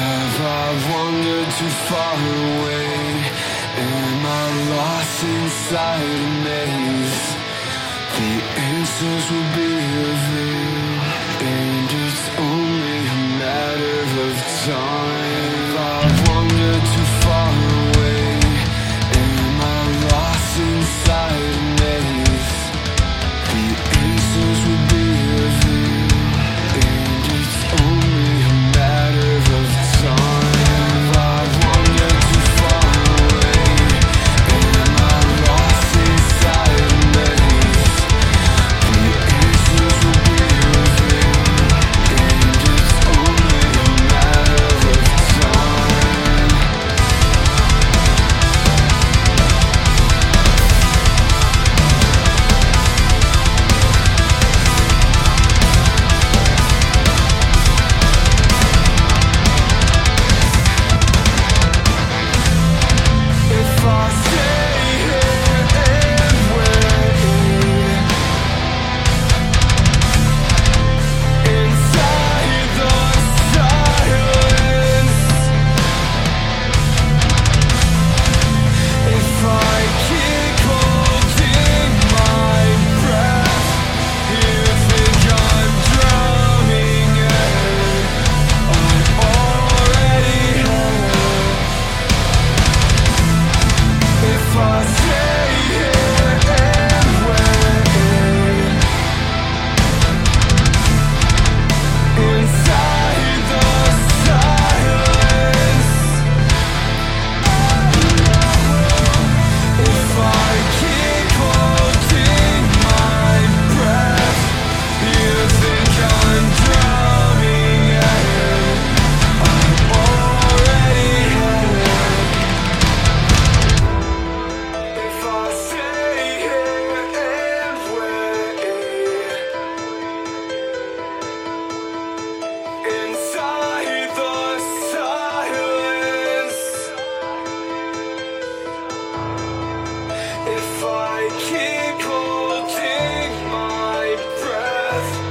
I've wandered too far away. Am I lost inside a maze? The answers will be revealed, and it's only a matter of time. Yes!